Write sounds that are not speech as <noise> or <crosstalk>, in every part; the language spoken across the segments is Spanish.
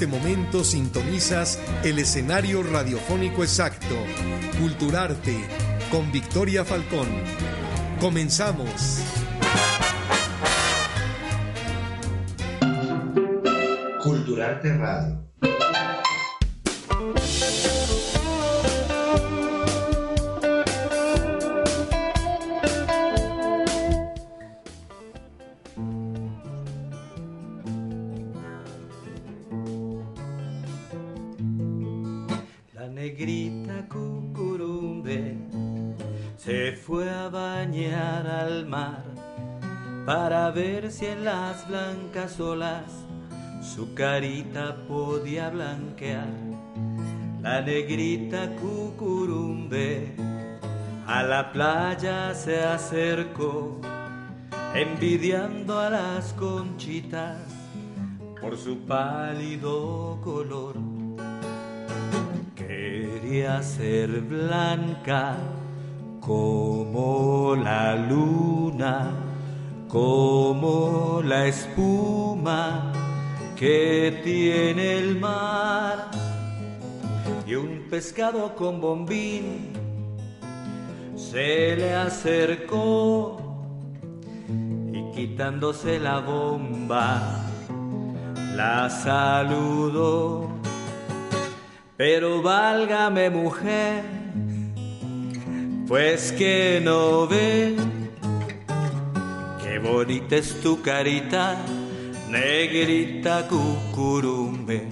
Este momento sintonizas el escenario radiofónico exacto, Culturarte, con Victoria Falcón. Comenzamos. Culturarte Radio. En las blancas olas su carita podía blanquear. La negrita cucurumbe a la playa se acercó, envidiando a las conchitas por su pálido color. Quería ser blanca como la luna, como la espuma que tiene el mar. Y un pescado con bombín se le acercó y quitándose la bomba la saludó. Pero válgame mujer, pues que no ve qué bonita es tu carita, negrita cucurumbe.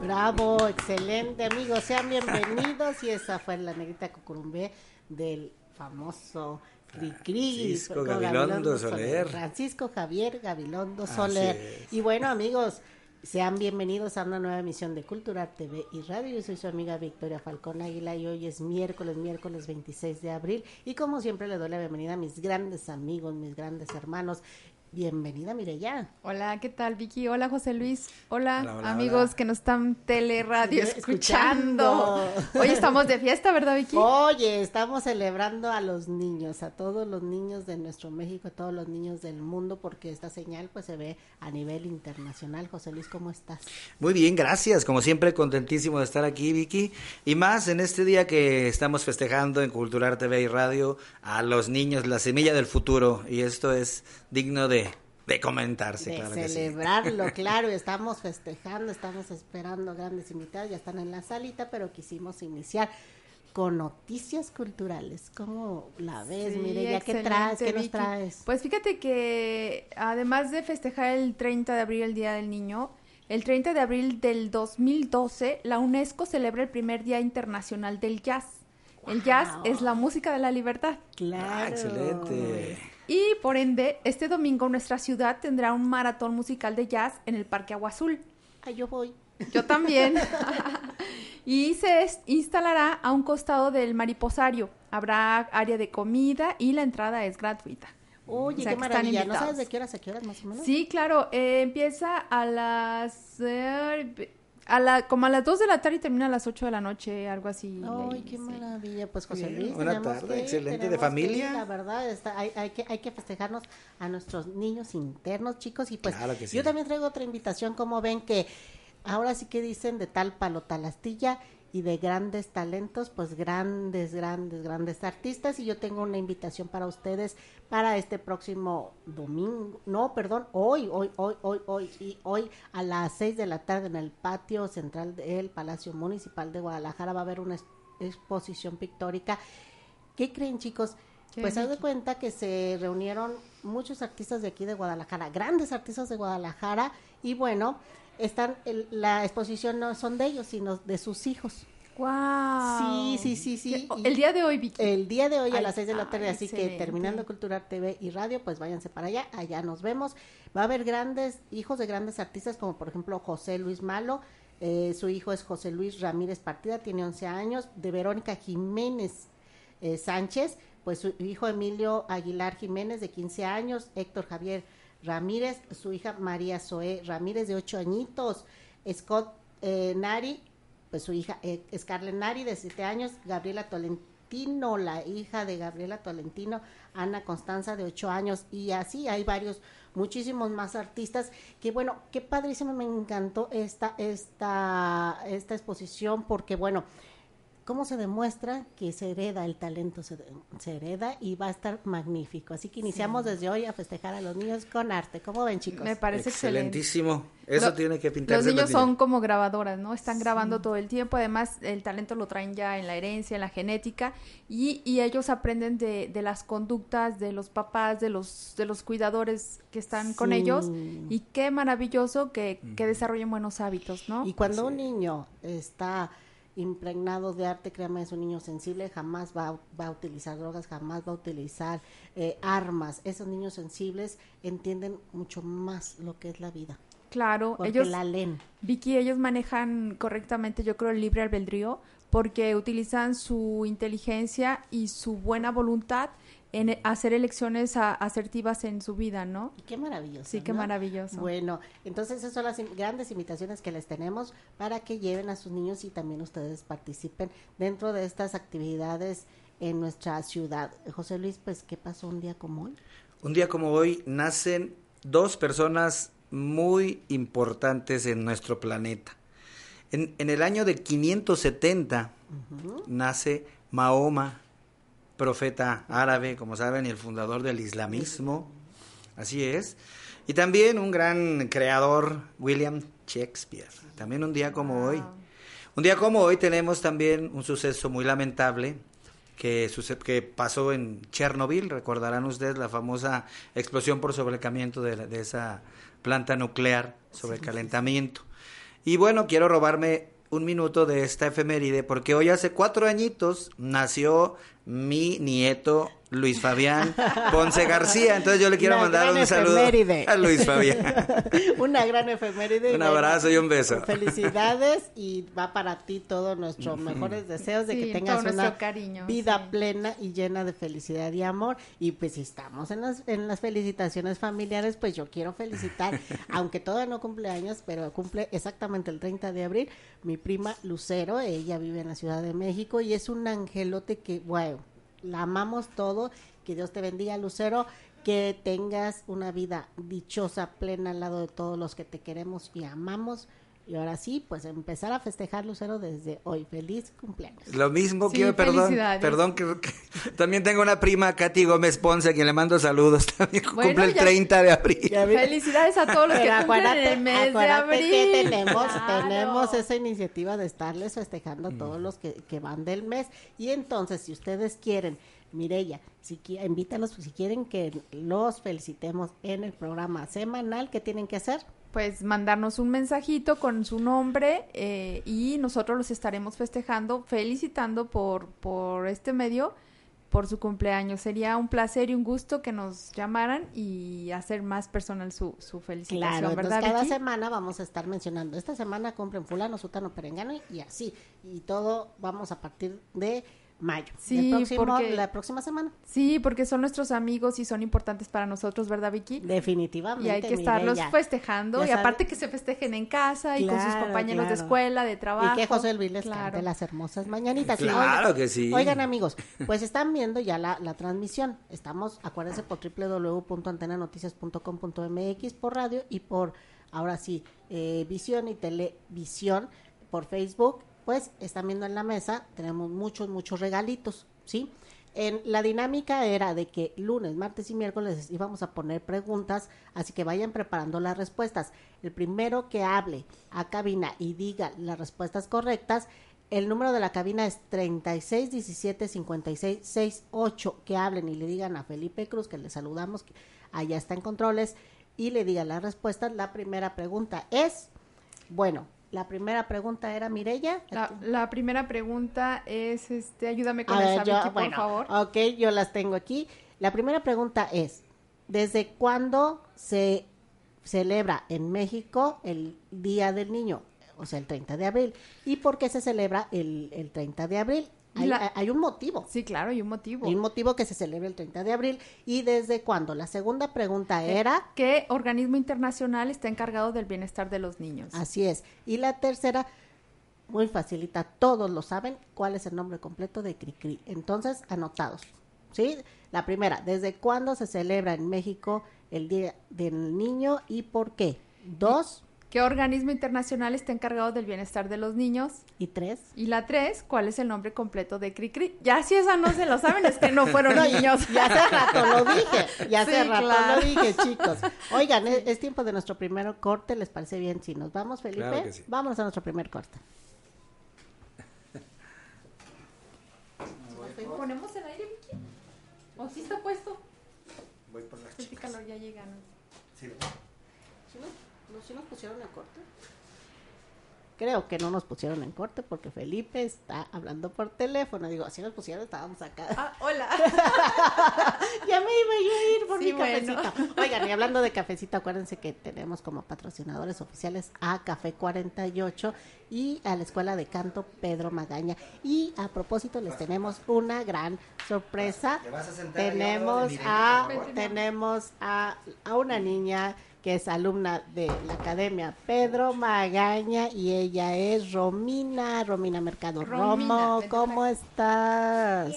Bravo, excelente amigos, sean bienvenidos y esa fue la negrita cucurumbé del famoso Francisco Gabilondo Soler. Francisco Javier Gabilondo Soler. Y bueno amigos, sean bienvenidos a una nueva emisión de Cultura TV y Radio. Yo soy su amiga Victoria Falcón Águila y hoy es miércoles, miércoles 26 de abril. Y como siempre le doy la bienvenida a mis grandes amigos, mis grandes hermanos. Bienvenida Mireya. Hola, ¿qué tal Vicky? Hola José Luis. Hola, Hola, hola, amigos hola. que nos están teleradio Escuchando. escuchando. Hoy estamos de fiesta, ¿verdad Vicky? Oye, estamos celebrando a los niños, a todos los niños de nuestro México, a todos los niños del mundo, porque esta señal pues se ve a nivel internacional. José Luis, ¿cómo estás? Muy bien, gracias. Como siempre, contentísimo de estar aquí, Vicky. Y más en este día que estamos festejando en Cultural TV y Radio a los niños, la semilla del futuro. Y esto es digno de, de comentarse, de claro que sí. celebrarlo, <laughs> claro, estamos festejando, estamos esperando grandes invitados, ya están en la salita, pero quisimos iniciar con noticias culturales. ¿Cómo la ves, Sí, Mire, ya qué traes? ¿Qué nos traes? Pues fíjate que además de festejar el 30 de abril, el Día del Niño, el 30 de abril del 2012, la UNESCO celebra el primer Día Internacional del Jazz. El jazz es la música de la libertad. Claro. Ah, excelente. Y por ende, este domingo nuestra ciudad tendrá un maratón musical de jazz en el Parque Agua Azul. Ay, yo voy. Yo también. <laughs> <laughs> y se instalará a un costado del mariposario. Habrá área de comida y la entrada es gratuita. Oye, O sea, qué maravilla. ¿No sabes de qué horas a qué horas más o menos? Sí, claro, eh, empieza a las eh, a la como a las 2 de la tarde y termina a las 8 de la noche, algo así. Ay, qué sí. maravilla. Pues José Bien, Luis, buena tarde, que excelente, de que familia. ir, la verdad, está, hay, hay que, hay que festejarnos a nuestros niños internos, chicos. Y pues Claro que sí. yo también traigo otra invitación, como ven que ahora sí que dicen de tal palo tal astilla y de grandes talentos, pues grandes, grandes, grandes artistas. Y yo tengo una invitación para ustedes para este próximo domingo, no, perdón, hoy, hoy, hoy, hoy, hoy, y hoy a las seis de la tarde en el patio central del Palacio Municipal de Guadalajara va a haber una ex- exposición pictórica. ¿Qué creen, chicos? ¿Qué, Pues haz de cuenta que se reunieron muchos artistas de aquí de Guadalajara, grandes artistas de Guadalajara, y bueno, están el- la exposición no son de ellos, sino de sus hijos. Guau. Sí, sí, sí, sí. ¿Qué- y- El día de hoy, Vicky. el día de hoy a Ay, las 6 de la tarde, ay, así que terminando Cultural TV y Radio, pues váyanse para allá, allá nos vemos. Va a haber grandes hijos de grandes artistas, como por ejemplo José Luis Malo, eh, su hijo es José Luis Ramírez Partida, tiene 11 años, de Verónica Jiménez eh, Sánchez, pues su hijo Emilio Aguilar Jiménez, de 15 años, Héctor Javier Ramírez, su hija María Zoé Ramírez, de 8 añitos, Scott eh, Nari, pues su hija eh, Scarlett Nari, de 7 años, Gabriela Tolen- Tolentino, la hija de Gabriela Tolentino, Ana Constanza de ocho años y así hay varios muchísimos más artistas que bueno qué padrísimo me encantó esta esta esta exposición porque bueno cómo se demuestra que se hereda el talento, se, se hereda y va a estar magnífico. Así que iniciamos desde hoy a festejar a los niños con arte. ¿Cómo ven, chicos? Me parece excelente. Excelentísimo. Eso Lo- tiene que pintarse. Los niños son como grabadoras, ¿no? Están grabando todo el tiempo, además el talento lo traen ya en la herencia, en la genética, y, y ellos aprenden de, de las conductas de los papás, de los, de los cuidadores que están con ellos, y qué maravilloso que, que desarrollen buenos hábitos, ¿no? Y cuando un niño está impregnado de arte, créame, es un niño sensible, jamás va, a- va a utilizar drogas, jamás va a utilizar eh, armas. Esos niños sensibles entienden mucho más lo que es la vida, Claro, porque ellos, la leen. Vicky, ellos manejan correctamente, yo creo, el libre albedrío, porque utilizan su inteligencia y su buena voluntad en e- hacer elecciones a- asertivas en su vida, ¿no? Y Qué maravilloso. Sí, qué ¿no? maravilloso. Bueno, entonces esas son las in- grandes invitaciones que les tenemos para que lleven a sus niños y también ustedes participen dentro de estas actividades en nuestra ciudad. José Luis, pues, ¿qué pasó un día como hoy? Un día como hoy nacen dos personas muy importantes en nuestro planeta. En, en el año de 570 nace Mahoma, profeta árabe, como saben, y el fundador del islamismo. Así es. Y también un gran creador, William Shakespeare. También un día como hoy. Un día como hoy tenemos también un suceso muy lamentable que, que pasó en Chernobyl. Recordarán ustedes la famosa explosión por sobrecalentamiento de, la- de esa planta nuclear sobre el calentamiento. Y bueno, quiero robarme un minuto de esta efeméride porque hoy hace cuatro añitos nació mi nieto Luis Fabián Ponce García. Entonces yo le quiero Una mandar un saludo efeméride. a Luis Fabián. <laughs> Una gran efeméride. Un abrazo y un beso. Felicidades y va para ti todos nuestros mejores deseos de Sí, que tengas una cariño, vida sí. plena y llena de felicidad y amor. Y pues si estamos en las, en las felicitaciones familiares, pues yo quiero felicitar, <laughs> aunque todavía no cumple años, pero cumple exactamente el 30 de abril, mi prima Lucero, ella vive en la Ciudad de México y es un angelote que, bueno, la amamos todo. Que Dios te bendiga, Lucero. Que tengas una vida dichosa, plena al lado de todos los que te queremos y amamos. Y ahora sí, pues empezar a festejar, Lucero, desde hoy. Feliz cumpleaños. Lo mismo Sí, quiero, perdón, perdón que, que- <laughs> también tengo una prima, Katy Gómez Ponce, a quien le mando saludos, <laughs> también Bueno, cumple el ya- 30 de abril. Ya Felicidades a todos los que cumplen en acuérdate, el mes de acuérdate abril. que tenemos, Claro. tenemos esa iniciativa de estarles festejando a todos los que, que van del mes. Y entonces, si ustedes quieren, Mirella, si invítalos, si quieren que los felicitemos en el programa semanal, ¿qué tienen que hacer? Pues mandarnos un mensajito con su nombre eh, y nosotros los estaremos festejando, felicitando por, por este medio, por su cumpleaños. Sería un placer y un gusto que nos llamaran y hacer más personal su, su felicitación, Claro, entonces ¿verdad, cada Vicky? semana vamos a estar mencionando, esta semana cumplen fulano, sutano, perengano y así. Y todo vamos a partir de mayo. Sí, próximo- porque- La próxima semana. Sí, porque son nuestros amigos y son importantes para nosotros, ¿verdad, Vicky? Definitivamente. Y hay que estarlos festejando Ya y sabe- aparte que se festejen en casa y con sus Claro, compañeros de escuela, de trabajo. Y que José Luis les Claro. cante las hermosas mañanitas. Claro oigan- que sí. Oigan, amigos, pues están viendo ya la, la transmisión. Estamos, acuérdense, por www.antenanoticias.com.mx por radio y por, ahora sí, eh, visión y televisión por Facebook. Pues están viendo en la mesa, tenemos muchos, muchos regalitos, ¿sí? En la dinámica era de que lunes, martes y miércoles íbamos a poner preguntas, así que vayan preparando las respuestas. El primero que hable a cabina y diga las respuestas correctas, el número de la cabina es 36 17 56 68. Que hablen y le digan a Felipe Cruz que le saludamos, allá está en controles, y le digan las respuestas. La primera pregunta es, bueno, la primera pregunta era Mirella. La, la primera pregunta es, este, ayúdame con esa, Vicky, por bueno, favor. Ok, yo las tengo aquí. La primera pregunta es, ¿desde cuándo se celebra en México el Día del Niño? O sea, el 30 de abril. ¿Y por qué se celebra el, el 30 de abril? Hay, La- hay un motivo. Sí, claro, hay un motivo. Hay un motivo que se celebra el 30 de abril. ¿Y desde cuándo? La segunda pregunta Eh, era... ¿Qué organismo internacional está encargado del bienestar de los niños? Así es. Y la tercera, muy facilita, todos lo saben, cuál es el nombre completo de Cricri. Entonces, anotados. ¿Sí? La primera, ¿desde cuándo se celebra en México el Día del Niño y por qué? Dos ¿Qué organismo internacional está encargado del bienestar de los niños? y tres. Y la tres, ¿cuál es el nombre completo de Cricri? Ya si esa no se lo saben, es que no fueron <laughs> No, niños. Y hace rato lo dije, y hace Sí, rato claro. lo dije, chicos. Oigan, es, es tiempo de nuestro primer corte, ¿les parece bien si nos vamos, Felipe? Claro que sí. Vámonos a nuestro primer corte. ¿Ponemos el aire, Vicky? ¿O sí está puesto? Voy por las Este calor ya llega, ¿no? ¿Sí nos, no- sí nos pusieron en corte? Creo que no nos pusieron en corte porque Felipe está hablando por teléfono. Digo, si nos pusieron estábamos acá. Ah, hola. <laughs> ya me iba yo a ir por Sí, mi bueno. cafecito. Oigan, y hablando de cafecito, acuérdense que tenemos como patrocinadores oficiales a Café 48 y a la Escuela de Canto Pedro Magaña. Y a propósito, les tenemos una gran sorpresa. ¿Te vas a sentar Tenemos a, tenemos a, a una niña que es alumna de la Academia Pedro Magaña y ella es Romina, Romina Mercado. Romina, Romo, ¿cómo estás?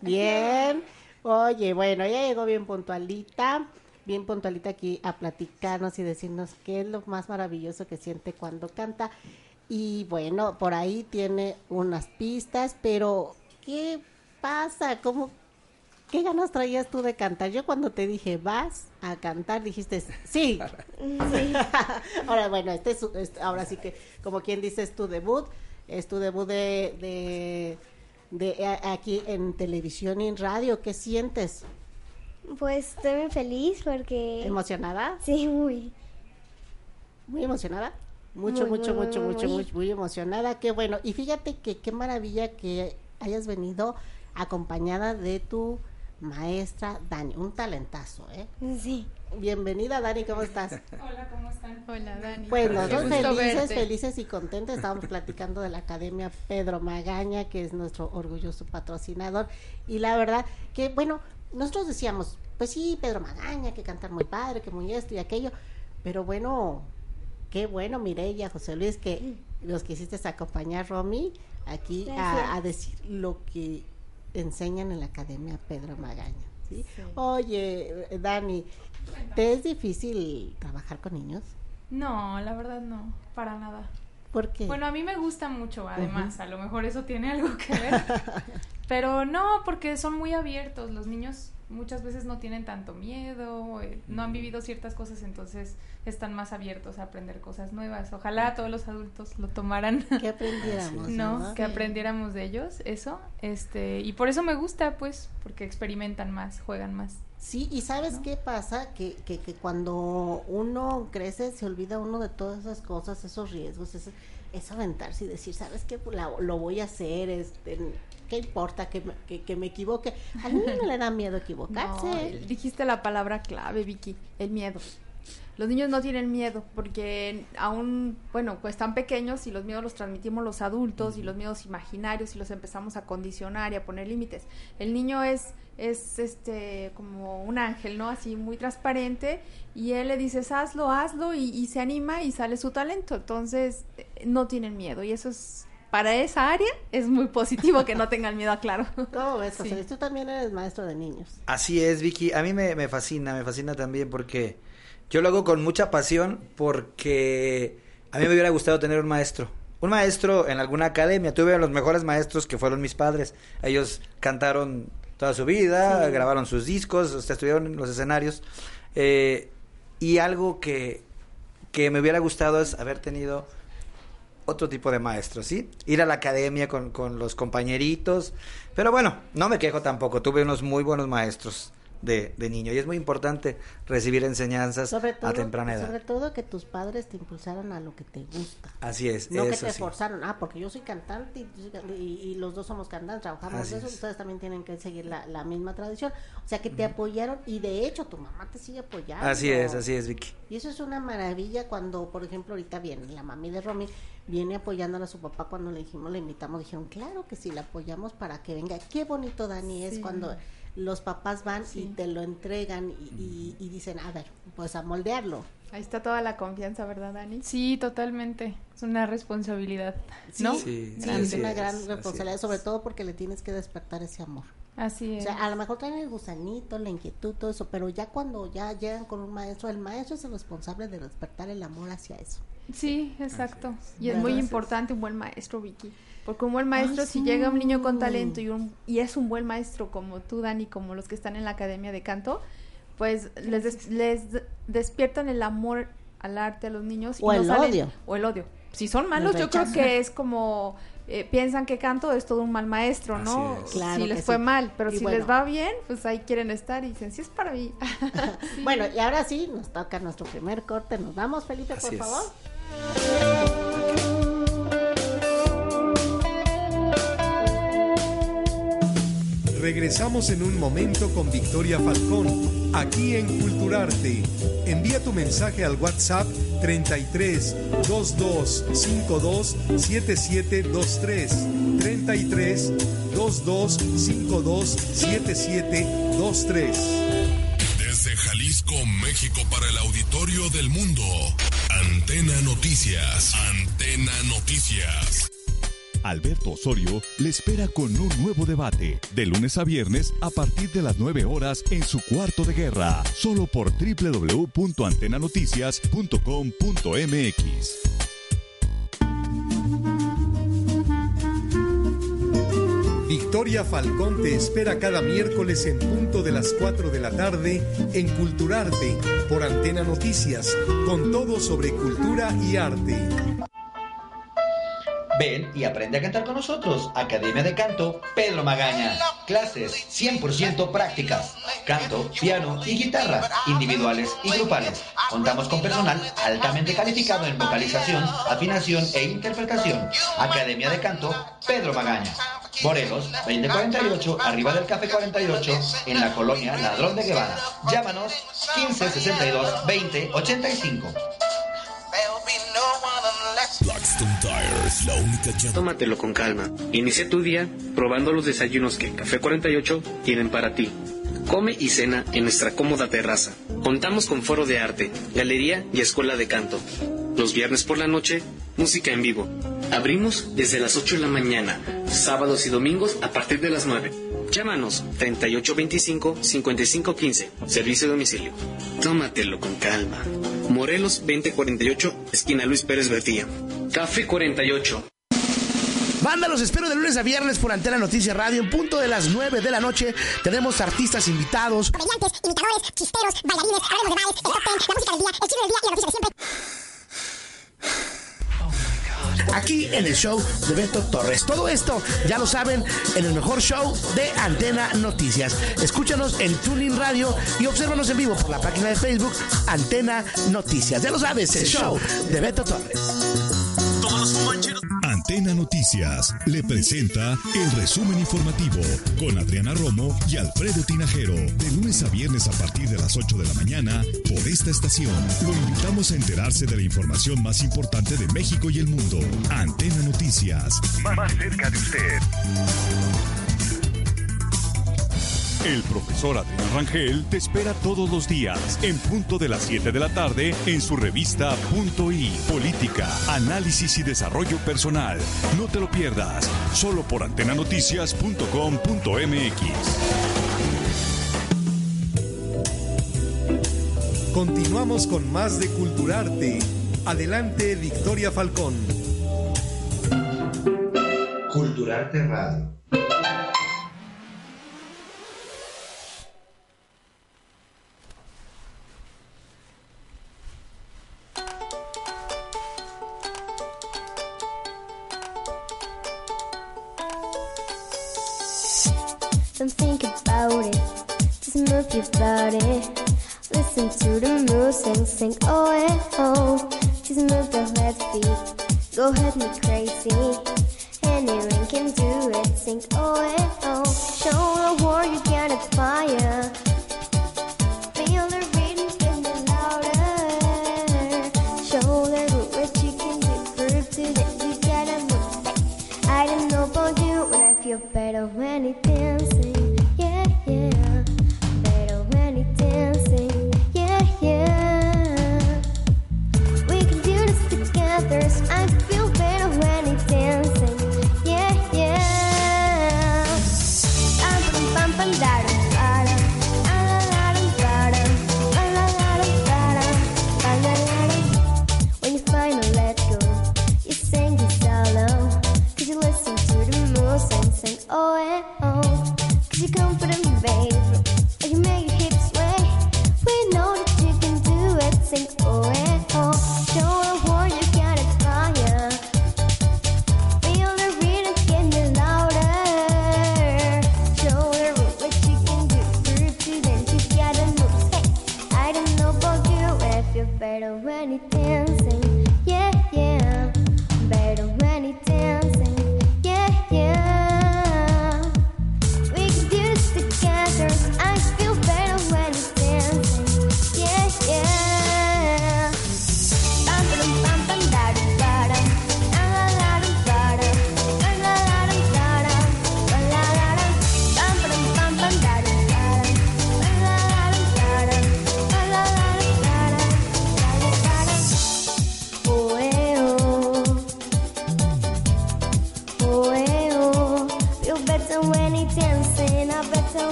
Bien. Oye, bueno, ella llegó bien puntualita, bien puntualita aquí a platicarnos y decirnos qué es lo más maravilloso que siente cuando canta. Y bueno, por ahí tiene unas pistas, pero ¿qué pasa? ¿Cómo, ¿Qué ganas traías tú de cantar? Yo cuando te dije, vas a cantar, dijiste, sí. <laughs> ahora, bueno, este es, este- ahora sí que, como quien dice, es tu debut, es tu debut de, de, de a- aquí en televisión y en radio. ¿Qué sientes? Pues estoy muy feliz porque... ¿Emocionada? Sí, muy. Muy emocionada. Mucho, Muy, mucho, muy, mucho, muy, mucho, muy emocionada. Qué bueno. Y fíjate que qué maravilla que hayas venido acompañada de tu maestra Dani. Un talentazo, ¿eh? Sí. Bienvenida, Dani, ¿cómo estás? <laughs> Hola, ¿cómo están? Hola, Dani. Pues nosotros felices, verte. felices y contentos. Estábamos platicando de la Academia Pedro Magaña, que es nuestro orgulloso patrocinador. Y la verdad que, bueno, nosotros decíamos, pues sí, Pedro Magaña, que cantar muy padre, que muy esto y aquello. Pero bueno, qué bueno, Mireya, José Luis, que los quisiste acompañar, Romy, aquí a decir lo que enseñan en la Academia Pedro Magaña. ¿sí? Oye, Dani, ¿te es difícil trabajar con niños? No, la verdad no, para nada. ¿Por qué? Bueno, a mí me gusta mucho, además, a lo mejor eso tiene algo que ver. <laughs> Pero no, porque son muy abiertos. Los niños muchas veces no tienen tanto miedo, eh, no han vivido ciertas cosas, entonces están más abiertos a aprender cosas nuevas. Ojalá todos los adultos lo tomaran. <laughs> que aprendiéramos, No, ¿no? que aprendiéramos de ellos, eso, este, y por eso me gusta, pues, porque experimentan más, juegan más. Sí, y ¿sabes qué pasa? Que, que, que cuando uno crece se olvida uno de todas esas cosas, esos riesgos, es, es aventarse y decir, ¿sabes qué? Pues la- lo voy a hacer, este, ¿qué importa que me, que, que me equivoque? A mí no le da miedo equivocarse. No, dijiste la palabra clave, Vicky, el miedo. Los niños no tienen miedo porque aún, bueno, pues están pequeños y los miedos los transmitimos los adultos y los miedos imaginarios y los empezamos a condicionar y a poner límites. El niño es es este como un ángel, ¿no? Así muy transparente y él le dices hazlo, hazlo y, y se anima y sale su talento. Entonces eh, no tienen miedo y eso es para esa área es muy positivo que no tengan miedo, claro. <laughs> ¿Cómo ves, José Sí. Tú también eres maestro de niños. Así es, Vicky. A mí me, me fascina, me fascina también porque yo lo hago con mucha pasión porque a mí me hubiera gustado tener un maestro. Un maestro en alguna academia. Tuve a los mejores maestros que fueron mis padres. Ellos cantaron toda su vida, Sí. grabaron sus discos, o sea, estuvieron en los escenarios. Eh, y algo que, que me hubiera gustado es haber tenido otro tipo de maestro, ¿sí? Ir a la academia con, con los compañeritos. Pero bueno, no me quejo tampoco. Tuve unos muy buenos maestros de, de niño. Y es muy importante recibir enseñanzas Sobre todo, a temprana edad. sobre todo que tus padres te impulsaron a lo que te gusta. Así es, No que te sí. forzaron, ah, porque yo soy cantante y, y- y los dos somos cantantes, trabajamos Así de eso, es. ustedes también tienen que seguir la, la misma tradición. O sea, que te apoyaron y de hecho tu mamá te sigue apoyando. Así es, así es, Vicky. Y eso es una maravilla cuando, por ejemplo, ahorita viene la mami de Romy, viene apoyándola a su papá cuando le dijimos, le invitamos, dijeron, claro que sí, la apoyamos para que venga. Qué bonito, Dani, es cuando los papás van y te lo entregan y, y- y dicen, a ver, pues a moldearlo. Ahí está toda la confianza, ¿verdad, Dani? Sí, totalmente. Es una responsabilidad, ¿no? Sí, Sí, es una gran responsabilidad, es. sobre todo porque le tienes que despertar ese amor. Así O es. sea, a lo mejor traen el gusanito, la inquietud, todo eso, pero ya cuando ya llegan con un maestro, el maestro es el responsable de despertar el amor hacia eso. Sí, exacto. Y es muy importante un buen maestro, Vicky. Porque un buen maestro, si llega un niño con talento y, un, y es un buen maestro como tú, Dani, como los que están en la academia de canto, pues les, des- les despiertan el amor al arte a los niños. y O no el salen- odio. O el odio. Si son malos, yo creo que es como... eh, piensan que canto es todo un mal maestro, ¿no? Claro si les fue sí. mal, pero Y si bueno. les va bien, pues ahí quieren estar y dicen, sí es para mí. <laughs> Bueno, y ahora sí, nos toca nuestro primer corte. Nos vamos, Felipe, por es. Regresamos en un momento con Victoria Falcón, aquí en Culturarte. Envía tu mensaje al WhatsApp 33 22 52 7723. 33 22 52 7723. Desde Jalisco, México, para el auditorio del mundo. Antena Noticias. Antena Noticias. Alberto Osorio le espera con un nuevo debate, de lunes a viernes a partir de las 9 horas en su cuarto de guerra, solo por www.antenanoticias.com.mx. Victoria Falcón te espera cada miércoles en punto de las 4 de la tarde en Culturarte por Antena Noticias, con todo sobre cultura y arte. Ven y aprende a cantar con nosotros. Academia de Canto Pedro Magaña. Clases 100% prácticas. Canto, piano y guitarra, individuales y grupales. Contamos con personal altamente calificado en vocalización, afinación e interpretación. Academia de Canto Pedro Magaña. Morelos, 2048, arriba del Café 48, en la colonia Ladrón de Guevara. Llámanos 1562 2085. Tómatelo con calma. Inicia tu día probando los desayunos que Café 48 tienen para ti. Come y cena en nuestra cómoda terraza. Contamos con foro de arte, galería y escuela de canto. Los viernes por la noche, música en vivo. Abrimos desde las 8 de la mañana, sábados y domingos a partir de las 9. Llámanos 3825-5515, servicio de domicilio. Tómatelo con calma. Morelos 2048, esquina Luis Pérez Bertilla. Café 48. Banda, los espero de lunes a viernes por Antena Noticias Radio. En punto de las 9 de la noche tenemos artistas invitados. Comediantes, imitadores, chisteros, bailarines, hablemos de bares, el top ten, la música del día, el chisme del día y la noticia de siempre. Aquí en el show de Beto Torres. Todo esto, ya lo saben, en el mejor show de Antena Noticias. Escúchanos en Tuning Radio y obsérvanos en vivo por la página de Facebook Antena Noticias. Ya lo sabes, el show de Beto Torres. Antena Noticias le presenta el resumen informativo con Adriana Romo y Alfredo Tinajero. De lunes a viernes a partir de las 8 de la mañana por esta estación. Lo invitamos a enterarse de la información más importante de México y el mundo. Antena Noticias. Más cerca de usted. El profesor Adrián Rangel te espera todos los días en punto de las 7 de la tarde en su revista Punto I, Política, Análisis y Desarrollo Personal. No te lo pierdas, solo por antenanoticias.com.mx. Continuamos con más de Culturarte. Adelante, Victoria Falcón. Culturarte Radio. Sing oh eh oh. Just move the left feet, go ahead me crazy. Anyone can do it, sing oh eh oh. Show the world you got a fire. Feel the rhythm, get it louder. Show the root what you can do, prove to that you gotta move. I don't know about you, but I feel better when it dancing.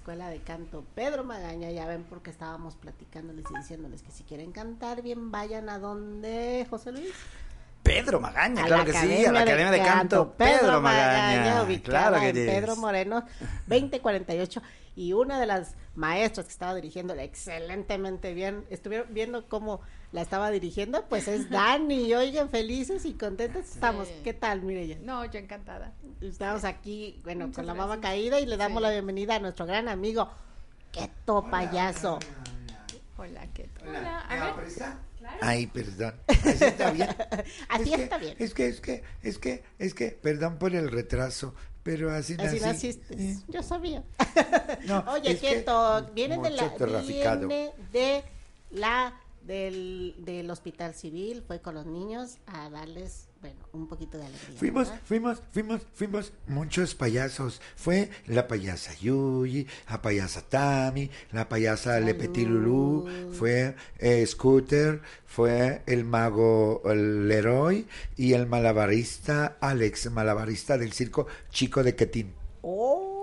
Escuela de Canto Pedro Magaña. Ya ven porque estábamos platicándoles y diciéndoles que si quieren cantar bien, vayan a donde, José Luis. Pedro Magaña, A claro la que sí, a la Academia de Canto Pedro Magaña. ubicada Claro que en. Pedro Moreno 2048 y una de las maestras que estaba dirigiendo excelentemente bien, estuvieron viendo cómo la estaba dirigiendo, pues es Dani, oigan, felices y contentos estamos. ¿Qué tal, Mireya? No, yo encantada. Estamos aquí, bueno, Muchas con la mama caída y le damos Sí. la bienvenida a nuestro gran amigo Keto Payaso. Hola, ¿qué tal? Hola, ¿Me a va a ver. prestar? Claro. Ay, perdón. ¿Así está bien? <laughs> Así Es que- está bien. Es que, es que, es que, es que, perdón por el retraso, pero así nací. Así naciste. Yo sabía. No, <laughs> Oye, Keto, viene de la viene de la del, del hospital civil, fue con los niños a darles, bueno, un poquito de alegría. Fuimos, ¿verdad? fuimos, fuimos, fuimos muchos payasos. Fue la payasa Yuyi, la payasa Tami, la payasa Le Petit Lulu, fue eh, Scooter, fue el mago Leroy y el malabarista Alex, malabarista del circo Chico de Quetín. Oh,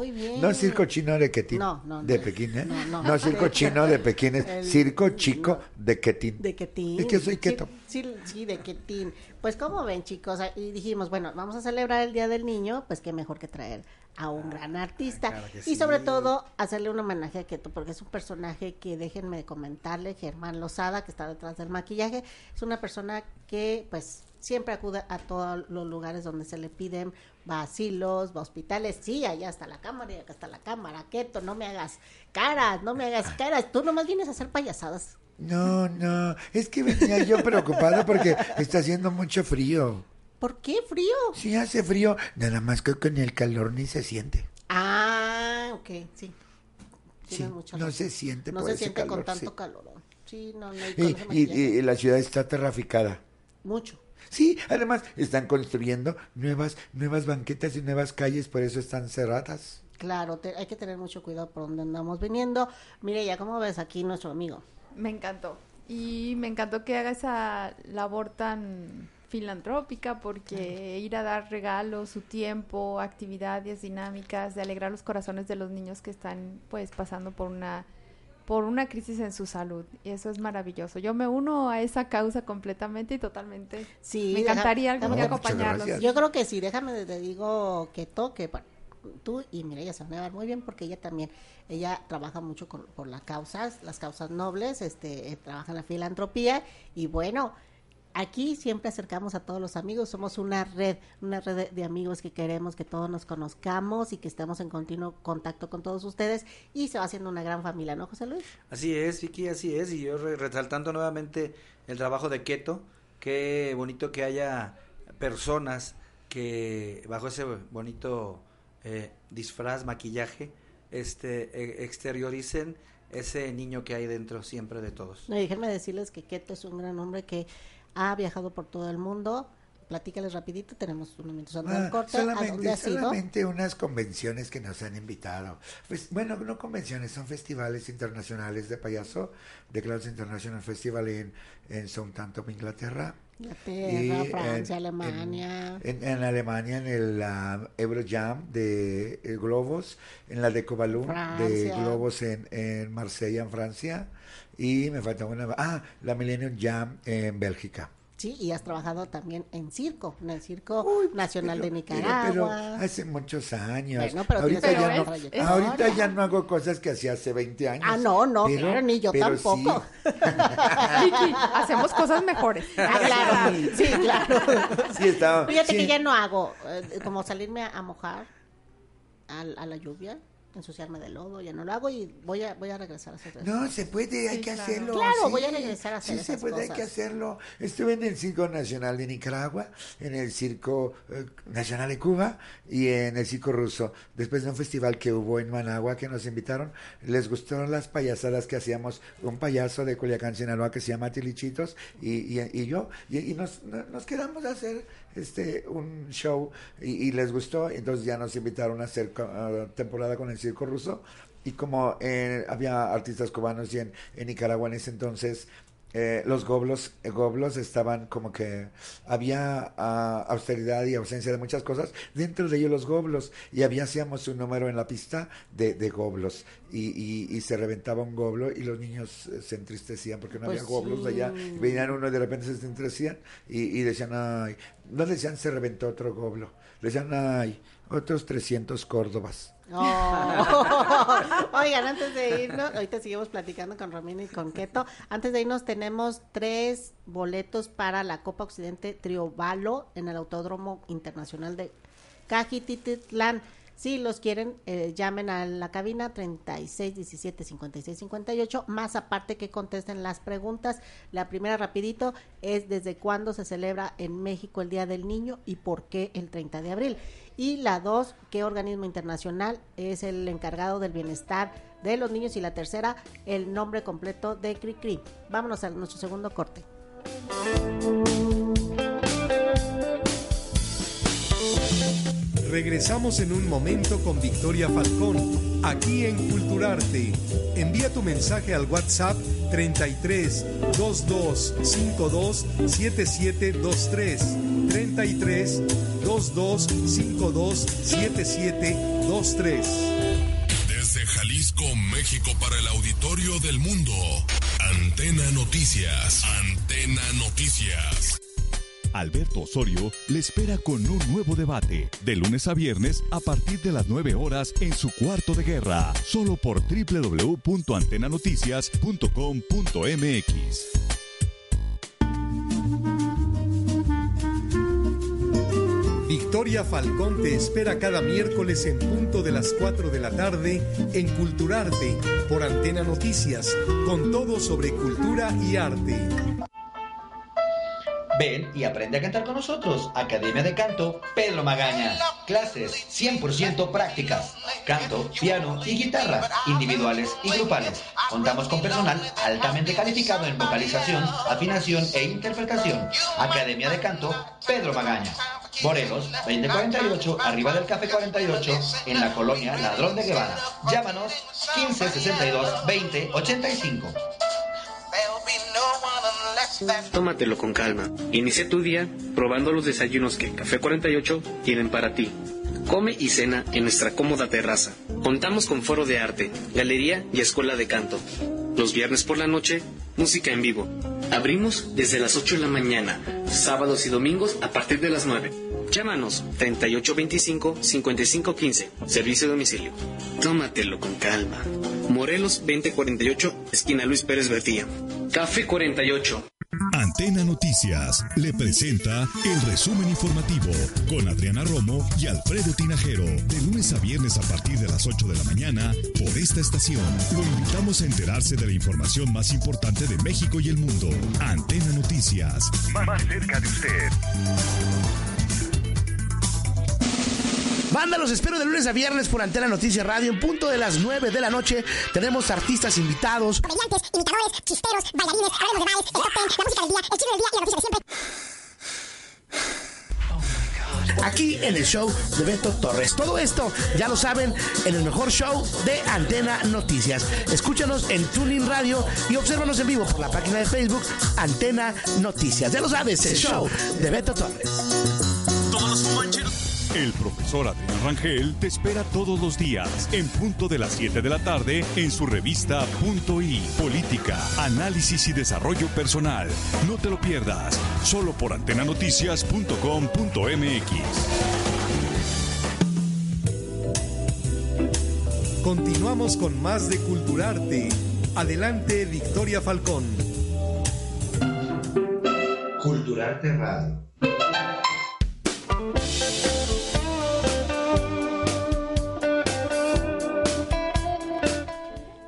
muy bien. No circo chino de Quetín. No, no, no. De Pekín, ¿eh? No, No, no. circo chino de Pekín, es El- circo chico de Quetín. De Quetín. Es que soy Sí, quieto. Sí, sí, de Quetín. Pues como ven, chicos, y dijimos, bueno, vamos a celebrar el Día del Niño, pues qué mejor que traer a un gran artista. claro y sí. sobre todo, hacerle un homenaje a Keto, porque es un personaje que, déjenme comentarle, Germán Lozada, que está detrás del maquillaje, es una persona que, pues, siempre acude a todos los lugares donde se le piden, va a asilos, va a hospitales, sí, allá está la cámara y acá está la cámara, Keto, no me hagas caras, no me hagas caras, tú nomás vienes a hacer payasadas. No, no, es que venía yo preocupado porque está haciendo mucho frío. ¿Por qué frío? Sí, hace frío, nada más que con el calor ni se siente. Ah, ok, sí. Sí, mucha no razón. se siente No por se ese siente con calor, tanto sí. calor. Sí, no, no. Y Y, con y- y la ciudad está traficada. Mucho. Sí, además están construyendo nuevas, nuevas banquetas y nuevas calles, por eso están cerradas. Claro, te- hay que tener mucho cuidado por donde andamos viniendo. Mire, ya cómo ves aquí nuestro amigo. Me encantó. Y me encantó que haga esa labor tan filantrópica porque ir a dar regalos, su tiempo, actividades dinámicas, de alegrar los corazones de los niños que están pues pasando por una por una crisis en su salud y eso es maravilloso. Yo me uno a esa causa completamente y totalmente. Sí, me deja- encantaría algún día déjame- acompañarlos. Yo creo que sí, déjame te digo que toque, tú y Mireya se van a llevar muy bien porque ella también, ella trabaja mucho con, por las causas, las causas nobles, este, eh, trabaja en la filantropía y bueno, aquí siempre acercamos a todos los amigos, somos una red, una red de, de amigos que queremos que todos nos conozcamos y que estemos en continuo contacto con todos ustedes y se va haciendo una gran familia, ¿no, José Luis? Así es, Vicky, así es. Y yo re- resaltando nuevamente el trabajo de Keto, qué bonito que haya personas que bajo ese bonito eh, disfraz, maquillaje, este, eh, exterioricen ese niño que hay dentro siempre de todos. No, y déjenme decirles que Keto es un gran hombre que ha viajado por todo el mundo. Platícales rapidito, tenemos unos minutos antes del Ah, corte. ¿A dónde solamente, ido? unas convenciones que nos han invitado. Pues, bueno, no convenciones, son festivales internacionales de payaso, de Clouds International Festival en, en Southampton, Inglaterra. Inglaterra, Francia, en- Alemania. En, en Alemania, en el ah, Eurojam de eh, Globos, en la de Cobalú de. Globos en, en Marsella, en Francia. Y me falta una. Ah, la Millennium Jam en Bélgica. Sí, y has trabajado también en circo, en el Circo Nacional de Pero Nicaragua. hace muchos años. Bueno, pero ahorita ya, no, trayectoria. ahorita ya no hago cosas que hacía hace 20 años. Ah, no, no, claro, ni yo pero tampoco. sí. <laughs> Vicky, hacemos cosas mejores. Ah, claro, sí, claro. Sí, estaba- Fíjate sí. que ya no hago, eh, como salirme a, a mojar a, a la lluvia, ensuciarme de lodo, ya no lo hago y voy a, voy a regresar a hacer eso. No, se puede, hay Sí, que claro. hacerlo. Claro, sí. voy a regresar a hacer Sí, se puede, hay que hacerlo. Estuve en el Circo Nacional de Nicaragua, en el Circo eh, Nacional de Cuba y en el Circo Ruso. Después de un festival que hubo en Managua que nos invitaron, les gustaron las payasadas que hacíamos. Un payaso de Culiacán, Sinaloa, que se llama Tilichitos y, y, y yo. Y, y nos, no- nos quedamos a hacer este un show y, y les gustó. Entonces ya nos invitaron a hacer temporada con el Circo Ruso. Y como eh, había artistas cubanos y en, en Nicaragua en ese entonces, eh, los goblos, eh, goblos estaban como que había ah, austeridad y ausencia de muchas cosas, dentro de ellos los goblos, y había hacíamos un número en la pista de, de goblos, y, y, y se reventaba un goblo y los niños eh, se entristecían porque no Pues había goblos sí. allá, y venían uno y de repente se entristecían y, y decían, ay, no decían se reventó otro goblo, decían, ay, otros 300 córdobas. Oh. <laughs> Oigan, antes de irnos, ahorita seguimos platicando con Romina y con Keto. Antes de irnos, tenemos tres boletos para la Copa Occidente Triobalo en el Autódromo Internacional de Cajititlán. Si los quieren, eh, llamen a la cabina 36 17 56 58, más aparte que contesten las preguntas. La primera, rapidito, es desde cuándo se celebra en México el Día del Niño y por qué el 30 de abril. Y la dos, qué organismo internacional es el encargado del bienestar de los niños. Y la tercera, el nombre completo de Cricri. Vámonos a nuestro segundo corte. Regresamos en un momento con Victoria Falcón, aquí en Culturarte. Envía tu mensaje al WhatsApp 33 22 52 7723. 33 22 52 7723. Desde Jalisco, México, para el auditorio del mundo. Antena Noticias. Antena Noticias. Alberto Osorio le espera con un nuevo debate de lunes a viernes a partir de las 9 horas en su cuarto de guerra, solo por www.antenanoticias.com.mx. Victoria Falcón te espera cada miércoles en punto de las 4 de la tarde en Culturarte por Antena Noticias, con todo sobre cultura y arte. Ven y aprende a cantar con nosotros. Academia de Canto Pedro Magaña. Clases 100% prácticas. Canto, piano y guitarra, individuales y grupales. Contamos con personal altamente calificado en vocalización, afinación e interpretación. Academia de Canto Pedro Magaña. Morelos, 2048, arriba del Café 48, en la colonia Ladrón de Guevara. Llámanos 1562 2085. Tómatelo con calma. Inicia tu día probando los desayunos que Café 48 tienen para ti. Come y cena en nuestra cómoda terraza. Contamos con foro de arte, galería y escuela de canto. Los viernes por la noche, música en vivo. Abrimos desde las 8 de la mañana, sábados y domingos a partir de las 9. Llámanos 3825-5515, servicio de domicilio. Tómatelo con calma. Morelos 2048, esquina Luis Pérez Bertilla. Café 48. Antena Noticias le presenta el resumen informativo con Adriana Romo y Alfredo Tinajero de lunes a viernes a partir de las 8 de la mañana por esta estación. Lo invitamos a enterarse de la información más importante de México y el mundo. Antena Noticias, más cerca de usted. Banda, los espero de lunes a viernes por Antena Noticias Radio. En punto de las 9 de la noche tenemos artistas invitados. Comediantes, imitadores, chisteros, bailarines, hablemos de bares, el top ten, la música del día, el chisme del día y la noticia de siempre. Aquí en el show de Beto Torres. Todo esto, ya lo saben, en el mejor show de Antena Noticias. Escúchanos en Tuning Radio y obsérvanos en vivo por la página de Facebook Antena Noticias. Ya lo sabes, el show de Beto Torres. El profesor Adrián Rangel te espera todos los días en punto de las 7 de la tarde en su revista Punto I, Política, Análisis y Desarrollo Personal. No te lo pierdas, solo por antenanoticias.com.mx. Continuamos con más de Culturarte. Adelante, Victoria Falcón. Culturarte Radio.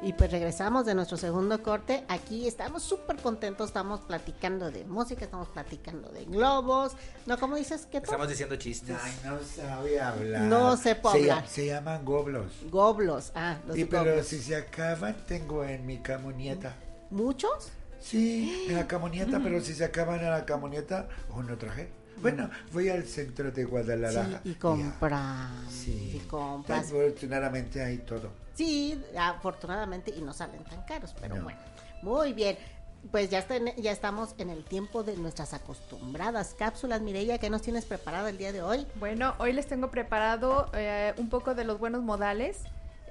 Y pues regresamos de nuestro segundo corte. Aquí estamos súper contentos, estamos platicando de música, estamos platicando de globos. No, ¿cómo dices que Estamos diciendo chistes. Ay, no sabe hablar. No Se hablar. ll- Se, llaman goblos. Goblos, ah, los Sí, pero goblos. si se acaban, tengo en mi camonieta. ¿Muchos? Sí, en la camonieta, pero si se acaban en la camonieta, o no traje. Bueno, voy al centro de Guadalajara. Sí, y compras. Sí. Y compras. Afortunadamente hay todo. Sí, afortunadamente, y no salen tan caros, pero No. bueno. Muy bien. Pues ya, está en- ya estamos en el tiempo de nuestras acostumbradas cápsulas. Mireya, ¿qué nos tienes preparado el día de hoy? Bueno, hoy les tengo preparado eh, un poco de los buenos modales.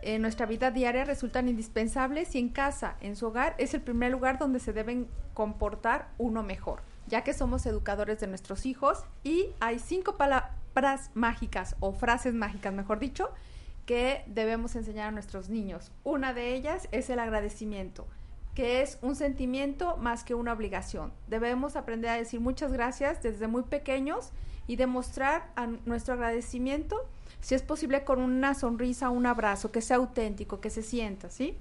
En nuestra vida diaria resultan indispensables y en casa, en su hogar, es el primer lugar donde se deben comportar uno mejor, ya que somos educadores de nuestros hijos y hay cinco palabras mágicas o frases mágicas, mejor dicho, que debemos enseñar a nuestros niños. Una de ellas es el agradecimiento, que es un sentimiento más que una obligación. Debemos aprender a decir muchas gracias desde muy pequeños y demostrar a nuestro agradecimiento, si es posible, con una sonrisa, un abrazo, que sea auténtico, que se sienta, ¿sí?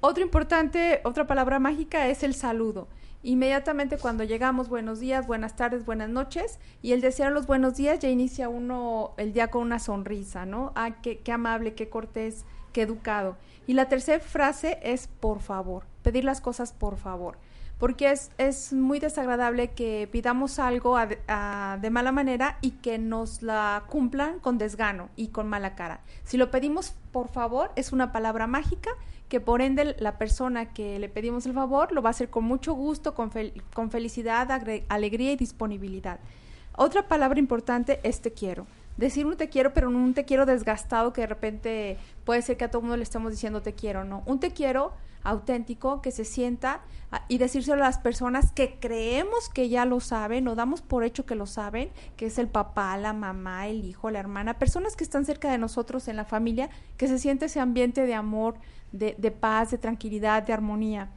Otro importante, otra palabra mágica es el saludo. Inmediatamente cuando llegamos, buenos días, buenas tardes, buenas noches, y el desear los buenos días ya inicia uno el día con una sonrisa, ¿no? Ah, qué, qué amable, qué cortés, qué educado. Y la tercera frase es por favor, pedir las cosas por favor, porque es, es muy desagradable que pidamos algo a- de mala manera y que nos la cumplan con desgano y con mala cara. Si lo pedimos por favor, es una palabra mágica que por ende la persona que le pedimos el favor lo va a hacer con mucho gusto, con, con felicidad, alegría y disponibilidad. Otra palabra importante es te quiero. Decir un te quiero, pero no un te quiero desgastado que de repente puede ser que a todo mundo le estamos diciendo te quiero, no. Un te quiero auténtico que se sienta ah, y decírselo a las personas que creemos que ya lo saben o damos por hecho que lo saben, que es el papá, la mamá, el hijo, la hermana, personas que están cerca de nosotros en la familia, que se siente ese ambiente de amor, de, de paz, de tranquilidad, de armonía.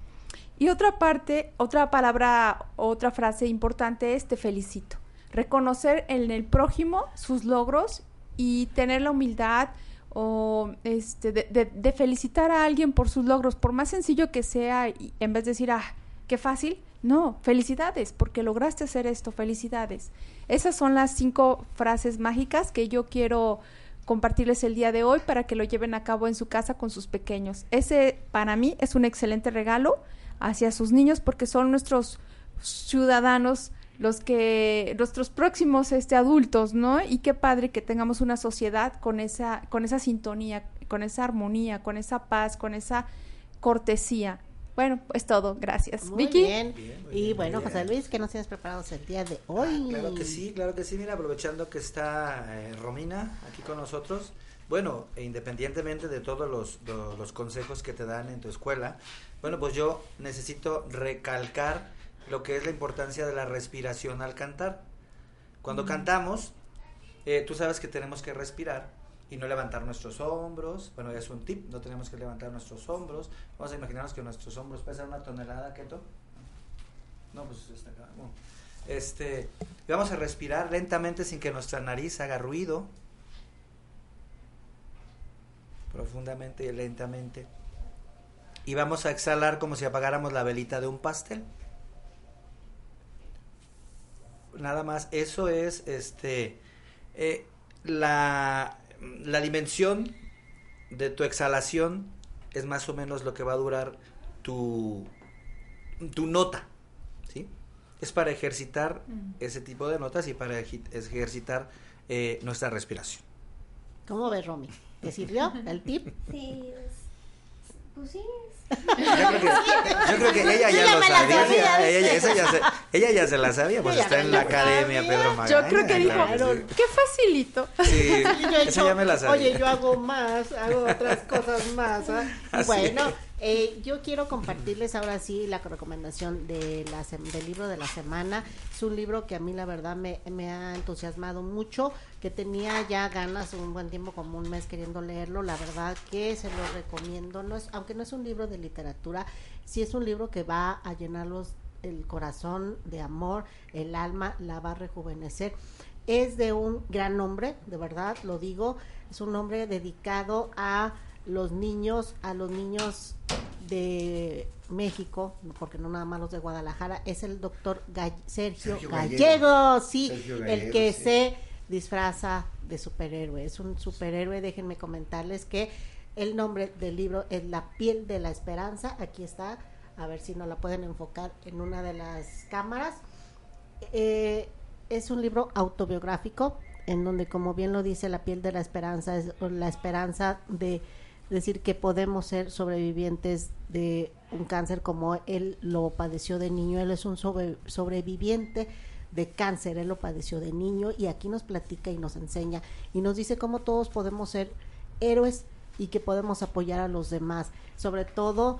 Y otra parte, otra palabra, otra frase importante es te felicito. Reconocer en el prójimo sus logros y tener la humildad o este, de, felicitar a alguien por sus logros, por más sencillo que sea, y en vez de decir, ah, qué fácil, no, felicidades, porque lograste hacer esto, felicidades. Esas son las cinco frases mágicas que yo quiero compartirles el día de hoy para que lo lleven a cabo en su casa con sus pequeños. Ese para mí es un excelente regalo hacia sus niños porque son nuestros ciudadanos los que nuestros próximos este adultos, ¿no? Y qué padre que tengamos una sociedad con esa con esa sintonía, con esa armonía, con esa paz, con esa cortesía. Bueno, es todo. Gracias. Muy Vicky. bien. y bueno, José Luis, ¿qué nos tienes preparados el día de hoy? Claro que sí, claro que sí. Mira, aprovechando que está eh, Romina aquí con nosotros. Bueno, e independientemente de todos los, lo- los consejos que te dan en tu escuela, bueno, pues yo necesito recalcar lo que es la importancia de la respiración al cantar. Cuando cantamos, eh, tú sabes que tenemos que respirar y no levantar nuestros hombros. Bueno, es un tip, no tenemos que levantar nuestros hombros. Vamos a imaginarnos que nuestros hombros pesan una tonelada, ¿quieto? No, pues está acá. Este, vamos a respirar lentamente sin que nuestra nariz haga ruido. Profundamente y lentamente. Y vamos a exhalar como si apagáramos la velita de un pastel. Nada más, eso es este eh, la, la dimensión de tu exhalación es más o menos lo que va a durar tu, tu nota. ¿sí? Es para ejercitar Mm. ese tipo de notas y para ejercitar eh, nuestra respiración. ¿Cómo ves, Romy? ¿Te sirvió el tip? Sí, pues sí. Yo creo que, yo creo que ella ya, ya lo sabía. sabía, Ella, ya se, ella ya se la sabía, pues está en la academia sabía. Pedro Magaña. Yo creo que dijo, claro sí. qué facilito. Sí, <laughs> Y yo he esa hecho, ya me la sabía. Oye, yo hago más, hago otras cosas más. ¿ah? <laughs> Así bueno, es. Eh, yo quiero compartirles ahora sí la recomendación de la, del libro de la semana. Es un libro que a mí la verdad me, ha entusiasmado mucho, que tenía ya ganas un buen tiempo, como un mes queriendo leerlo. La verdad que se lo recomiendo, no es, aunque no es un libro de literatura, sí es un libro que va a llenarlos el corazón de amor, el alma la va a rejuvenecer. Es de un gran hombre, de verdad, lo digo, es un hombre dedicado a los niños, a los niños de México, porque no nada más los de Guadalajara, es el doctor Gall- Sergio, Sergio Gallego, Gallego. sí, Sergio el que sí. se disfraza de superhéroe, es un superhéroe, déjenme comentarles que el nombre del libro es La piel de la esperanza, aquí está, a ver si nos la pueden enfocar en una de las cámaras. Eh, es un libro autobiográfico en donde, como bien lo dice, la piel de la esperanza es la esperanza de decir que podemos ser sobrevivientes de un cáncer como él lo padeció de niño. Él es un sobre- sobreviviente de cáncer, él lo padeció de niño y aquí nos platica y nos enseña y nos dice cómo todos podemos ser héroes y que podemos apoyar a los demás, sobre todo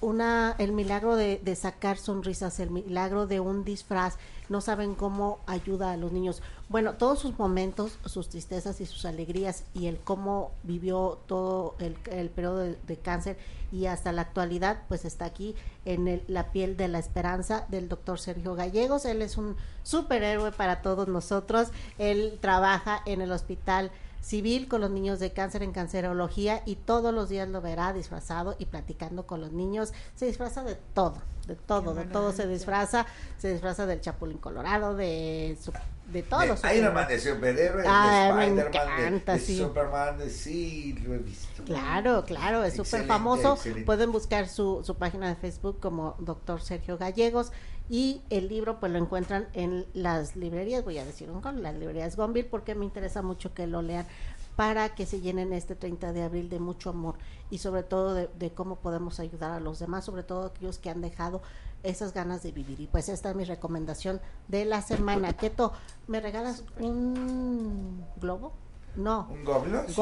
una el milagro de, de sacar sonrisas, el milagro de un disfraz, no saben cómo ayuda a los niños. Bueno, todos sus momentos, sus tristezas y sus alegrías y el cómo vivió todo el, el periodo de, de cáncer y hasta la actualidad, pues está aquí en el- la piel de la esperanza del doctor Sergio Gallegos. Él es un superhéroe para todos nosotros. Él trabaja en el hospital civil con los niños de cáncer en cancerología y todos los días lo verá disfrazado y platicando con los niños. Se disfraza de todo, de todo, de todo se disfraza. Se disfraza del Chapulín Colorado, de, su- de todos los De Iron Man, superhéroes. de superhéroe, Ah, me de Spider-Man, de- encanta, de, sí. Superman, de- sí, lo he visto. Claro, claro, es súper famoso. excelente. Pueden buscar su, su página de Facebook como Doctor Sergio Gallegos y el libro pues lo encuentran en las librerías, voy a decir un con las librerías Gonville porque me interesa mucho que lo lean para que se llenen este 30 de abril de mucho amor y sobre todo de, de cómo podemos ayudar a los demás, sobre todo aquellos que han dejado esas ganas de vivir. Y pues esta es mi recomendación de la semana. Keto, ¿me regalas un globo? No. ¿Un goblo? Sí.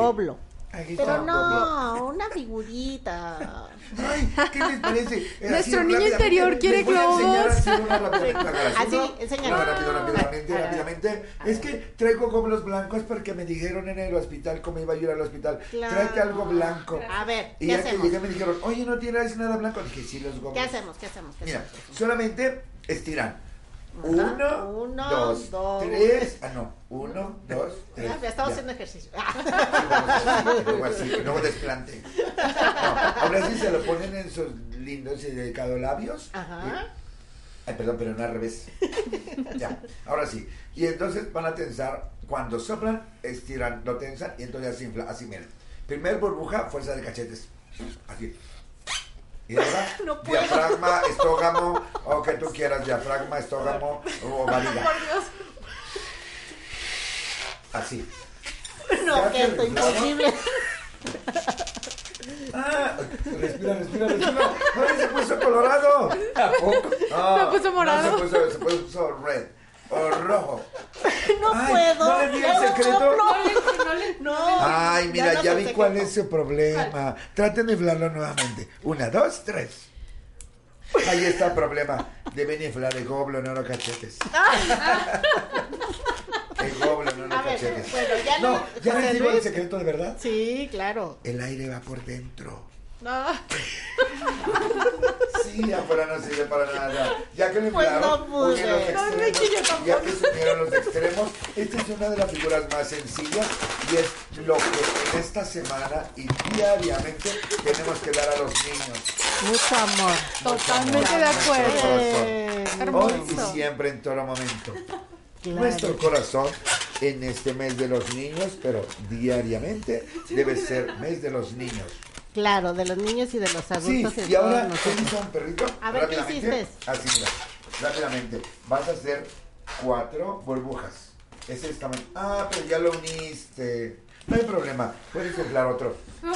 Aquí Pero no, una figurita. Ay, ¿qué les parece? Eh, <laughs> Nuestro así, niño interior quiere globos. así enséñalo. rápido, rápidamente, Ah, rápidamente. Es que traigo goblos blancos porque me dijeron en el hospital cómo iba a ir al hospital. Claro. Tráete algo blanco. A ver, Y ¿qué ya que llegué me dijeron, oye, ¿no tienes nada blanco? Dije, sí, los goblos. ¿Qué hacemos? ¿Qué hacemos? ¿Qué Mira, hacemos? solamente estiran. Uno, Uno, dos, dos. tres. Ah, no. Uno, dos, tres. Ya, ya estamos ya. haciendo ejercicio. Luego así, luego desplante. No, ahora sí se lo ponen en sus lindos y delicados labios. Ajá. Ay, perdón, pero no al revés. Ya, ahora sí. Y entonces van a tensar, cuando soplan, estiran, lo tensan y entonces así infla, así miren. Primer burbuja, fuerza de cachetes. Así. Y ahora, <laughs> No puedo. diafragma, estógamo, o que tú quieras, diafragma, estógamo o varilla. Así. No, que esto imposible. Ah, respira, respira, respira. ¡Ay, se puso colorado! ¿A poco? No, Se puso morado. No, se puso, se puso red. O rojo. <laughs> No Ay, puedo. ¿no le vi el no secreto? No no le, No. Ay, mira, no ya vi cuál es su problema. Traten de inflarlo nuevamente. Una, dos, tres. Ahí está el problema de Benifla de Goblo, no los cachetes. El Goblo, no los <laughs> ver, cachetes. bueno, ya no, no- ya les digo el secreto de verdad. Sí, claro. El aire va por dentro. No. <laughs> Sí, afuera no sirve para nada. Ya que lo Pues inflaron, no pude. los No, extremos, tampoco. ya que se unieron los extremos, esta es una de las figuras más sencillas y es lo que en esta semana y diariamente tenemos que dar a los niños. Mucho amor. Totalmente de acuerdo. Eh, Hoy y Hermoso. siempre en todo momento. Claro. Nuestro corazón en este mes de los niños, pero diariamente debe ser mes de los niños. Claro, de los niños y de los Sí, adultos. y todos ahora, ¿qué hizo un perrito? A ver, ¿qué hiciste? Así, mira, rápidamente. Vas a hacer cuatro burbujas. Es esta. man- Ah, pero ya lo uniste. No hay problema, puedes inflar otro. <laughs>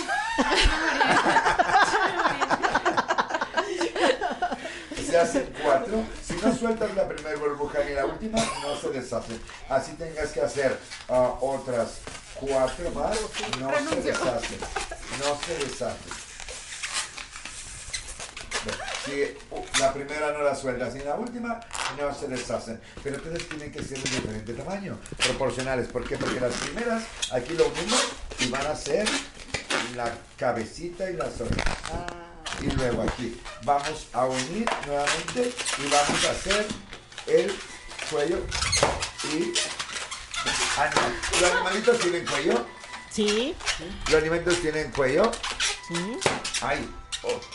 Se hacen cuatro. Si no sueltas la primera burbuja ni la última, no se deshacen. Así tengas que hacer ah, otras cuatro más. No se deshacen. No se deshacen. Bueno, Si uh, la primera no la sueltas ni la última, no se deshacen. Pero todas tienen que ser de diferente tamaño, proporcionales. ¿Por qué? Porque las primeras aquí lo unimos y van a ser la cabecita y las orejas. Y luego aquí vamos a unir nuevamente y vamos a hacer el cuello y animal. ¿Los animalitos tienen cuello? Sí. ¿Los alimentos tienen cuello? Sí. Ay,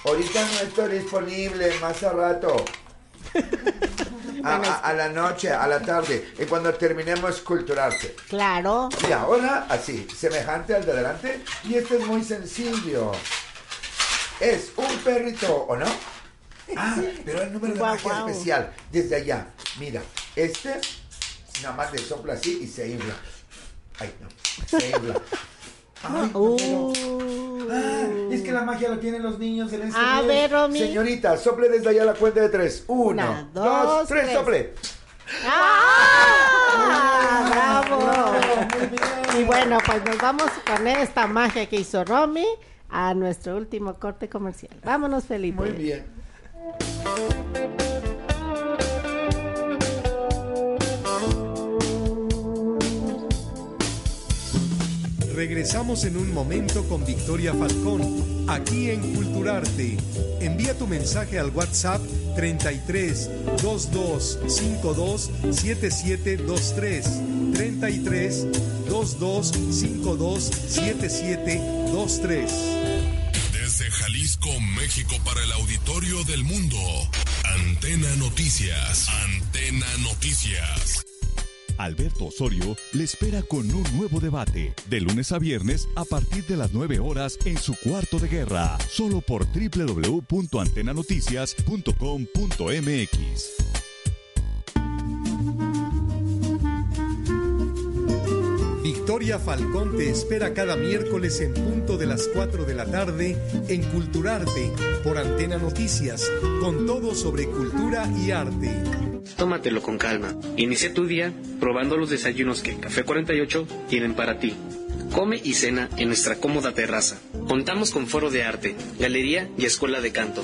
ahorita no está disponible, más <laughs> a rato. A, a- a la noche, a la tarde, y cuando terminemos culturarte. Claro. Y ahora, así, semejante al de adelante, y este es muy sencillo. Es un perrito, ¿o no? Ah, pero el número de magia guau. especial, desde allá. Mira, este nada más le sopla así y se infla. Ay, no, se <laughs> infla. Ay, Ah, es que la magia lo tienen los niños en este A mes. ver, Romy. Señorita, sople desde allá la cuenta de tres. Uno, Una, dos, dos, tres, tres. sople. ¡Ah! ¡Bravo! Y bueno, pues nos vamos con esta magia que hizo Romy a nuestro último corte comercial. Vámonos, Felipe. Muy bien. Regresamos en un momento con Victoria Falcón, aquí en Culturarte. Envía tu mensaje al WhatsApp 33 22 52 7723. 33 22 52 7723. Desde Jalisco, México, para el auditorio del mundo. Antena Noticias. Antena Noticias. Alberto Osorio le espera con un nuevo debate, de lunes a viernes a partir de las 9 horas en su cuarto de guerra, solo por www.antenanoticias.com.mx. Victoria Falcón te espera cada miércoles en punto de las 4 de la tarde en Culturarte por Antena Noticias, con todo sobre cultura y arte. Tómatelo con calma. Inicia tu día probando los desayunos que Café 48 tienen para ti. Come y cena en nuestra cómoda terraza. Contamos con foro de arte, galería y escuela de canto.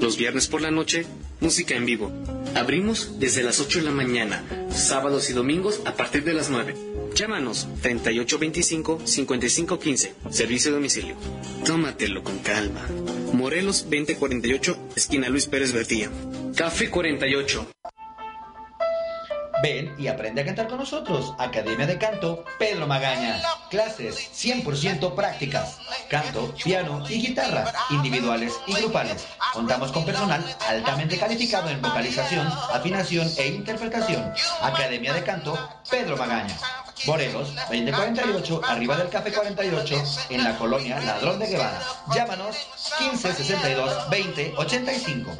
Los viernes por la noche, música en vivo. Abrimos desde las 8 de la mañana, sábados y domingos a partir de las 9. Llámanos 3825-5515, servicio de domicilio. Tómatelo con calma. Morelos 2048, esquina Luis Pérez Bertilla. Café 48. Ven y aprende a cantar con nosotros. Academia de Canto Pedro Magaña. Clases 100% prácticas. Canto, piano y guitarra, individuales y grupales. Contamos con personal altamente calificado en vocalización, afinación e interpretación. Academia de Canto Pedro Magaña. Morelos 2048, arriba del Café 48, en la colonia Ladrón de Guevara. Llámanos 1562 2085.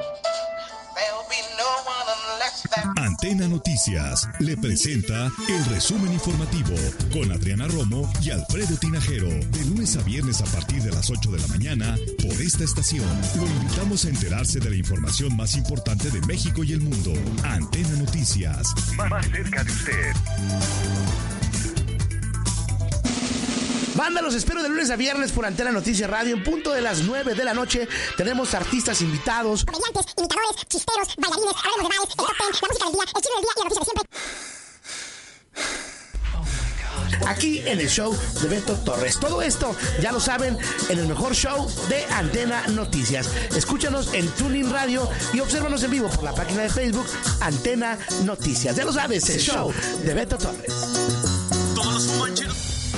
Antena Noticias le presenta el resumen informativo con Adriana Romo y Alfredo Tinajero. De lunes a viernes a partir de las 8 de la mañana por esta estación. Lo invitamos a enterarse de la información más importante de México y el mundo. Antena Noticias. Más cerca de usted. Banda, los espero de lunes a viernes por Antena Noticias Radio en punto de las 9 de la noche. Tenemos artistas invitados. Comediantes, imitadores, chisteros, bailarines, hablemos de bares, el top ten, la música del día, el chisme del día y la noticia de siempre. Aquí en el show de Beto Torres. Todo esto, ya lo saben, en el mejor show de Antena Noticias. Escúchanos en Tuning Radio y obsérvanos en vivo por la página de Facebook Antena Noticias. Ya lo sabes, el show de Beto Torres.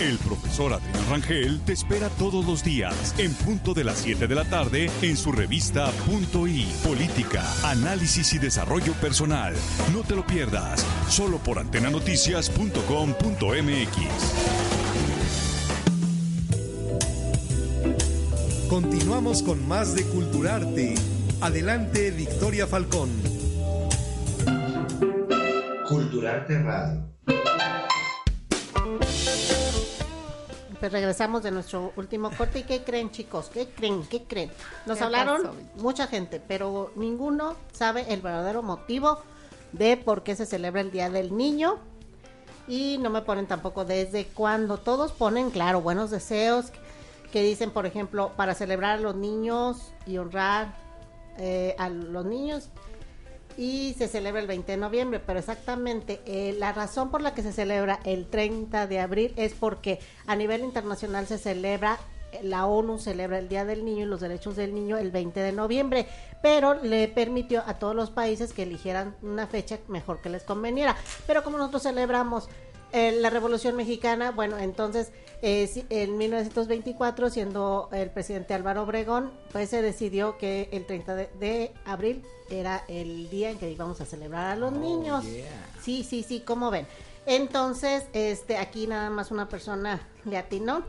El profesor Adrián Rangel te espera todos los días en punto de las 7 de la tarde en su revista Punto I, Política, Análisis y Desarrollo Personal. No te lo pierdas, solo por antenanoticias.com.mx. Continuamos con más de Culturarte. Adelante, Victoria Falcón. Culturarte Radio. Pues regresamos de nuestro último corte. ¿Y qué creen, chicos? ¿Qué creen? ¿Qué creen? Nos ¿Qué hablaron pasó? mucha gente, pero ninguno sabe el verdadero motivo de por qué se celebra el Día del Niño. Y no me ponen tampoco desde cuándo. Todos ponen, claro, buenos deseos. Que dicen, por ejemplo, para celebrar a los niños y honrar eh, a los niños y se celebra el 20 de noviembre, pero exactamente eh, la razón por la que se celebra el 30 de abril es porque a nivel internacional se celebra, eh, la ONU celebra el Día del Niño y los Derechos del Niño el 20 de noviembre, pero le permitió a todos los países que eligieran una fecha mejor que les conveniera. Pero como nosotros celebramos eh, la Revolución Mexicana, bueno, entonces eh, en 1924, siendo el presidente Álvaro Obregón, pues se decidió que el 30 de, de abril era el día en que íbamos a celebrar a los niños. Sí, sí, sí, como ven. Entonces, este, aquí nada más una persona le atinó,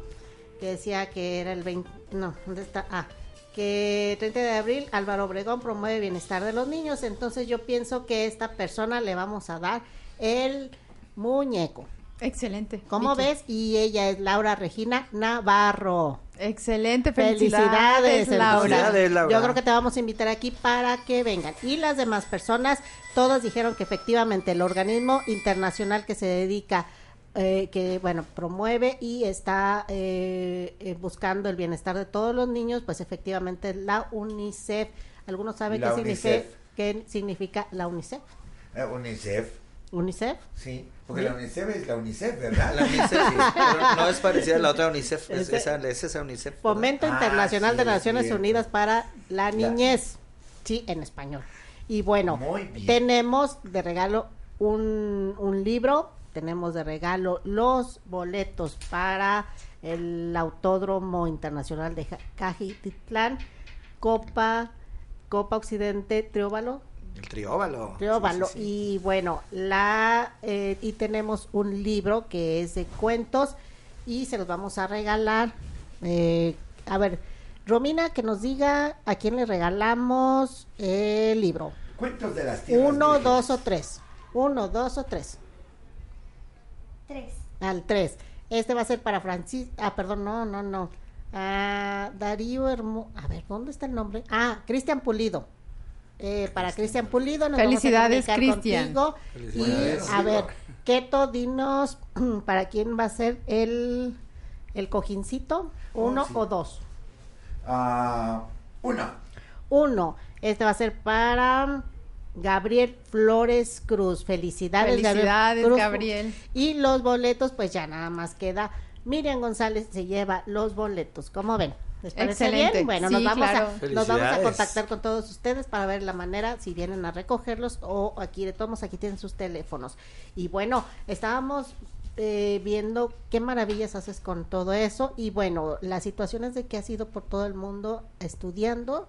que decía que era el 20, no, ¿dónde está? Ah, que 30 de abril Álvaro Obregón promueve bienestar de los niños, entonces yo pienso que esta persona le vamos a dar el muñeco. Excelente. ¿Cómo Vicky. ves? Y ella es Laura Regina Navarro. Excelente, Felicidades, felicidades, Laura. Felicidades, Laura. Yo creo que te vamos a invitar aquí para que vengan. Y las demás personas, todas dijeron que efectivamente el organismo internacional que se dedica, eh, que bueno, promueve y está eh, eh, buscando el bienestar de todos los niños, pues efectivamente es la UNICEF. ¿Algunos saben La qué significa, qué significa la UNICEF? Eh, UNICEF, ¿UNICEF? sí. Porque la UNICEF es la UNICEF, ¿verdad? La UNICEF, sí, <laughs> pero no es parecida a la otra UNICEF, es, esa, es esa UNICEF. ¿verdad? Fomento Ah, Internacional sí, de es Naciones. Unidas para la Niñez. Sí, en español. Y bueno, tenemos de regalo un, un libro, tenemos de regalo los boletos para el Autódromo Internacional de Cajititlán, Copa, Copa Occidente Trióbalo, El trióbalo. Trióbalo. Sí, sí, sí. Y bueno, la eh, y tenemos un libro que es de cuentos y se los vamos a regalar. Eh, a ver, Romina, que nos diga a quién le regalamos el libro. Cuentos de las tierras Uno, vírgenes. dos o tres. Uno, dos o tres. Tres. Al tres. Este va a ser para Francis. Ah, perdón, no, no, no. Ah, Darío Hermo. A ver, ¿dónde está el nombre? Ah, Cristian Pulido. Eh, para Cristian Pulido. nos Felicidades, Cristian. contigo. Y a ver, Keto, dinos <clears throat> para quién va a ser el, el cojincito. ¿Uno sí. o dos? Ah, uno. Uno. Este va a ser para Gabriel Flores Cruz. Felicidades, Felicidades, Cruz. Gabriel. Y los boletos, pues ya nada más queda. Miriam González se lleva los boletos. ¿Cómo ven? ¿Les parece Excelente. bien? Bueno, nos, vamos claro. a, nos vamos a contactar con todos ustedes para ver la manera si vienen a recogerlos o aquí de todos aquí tienen sus teléfonos. Y bueno, estábamos eh, viendo qué maravillas haces con todo eso y bueno, las situaciones de que has ido por todo el mundo estudiando,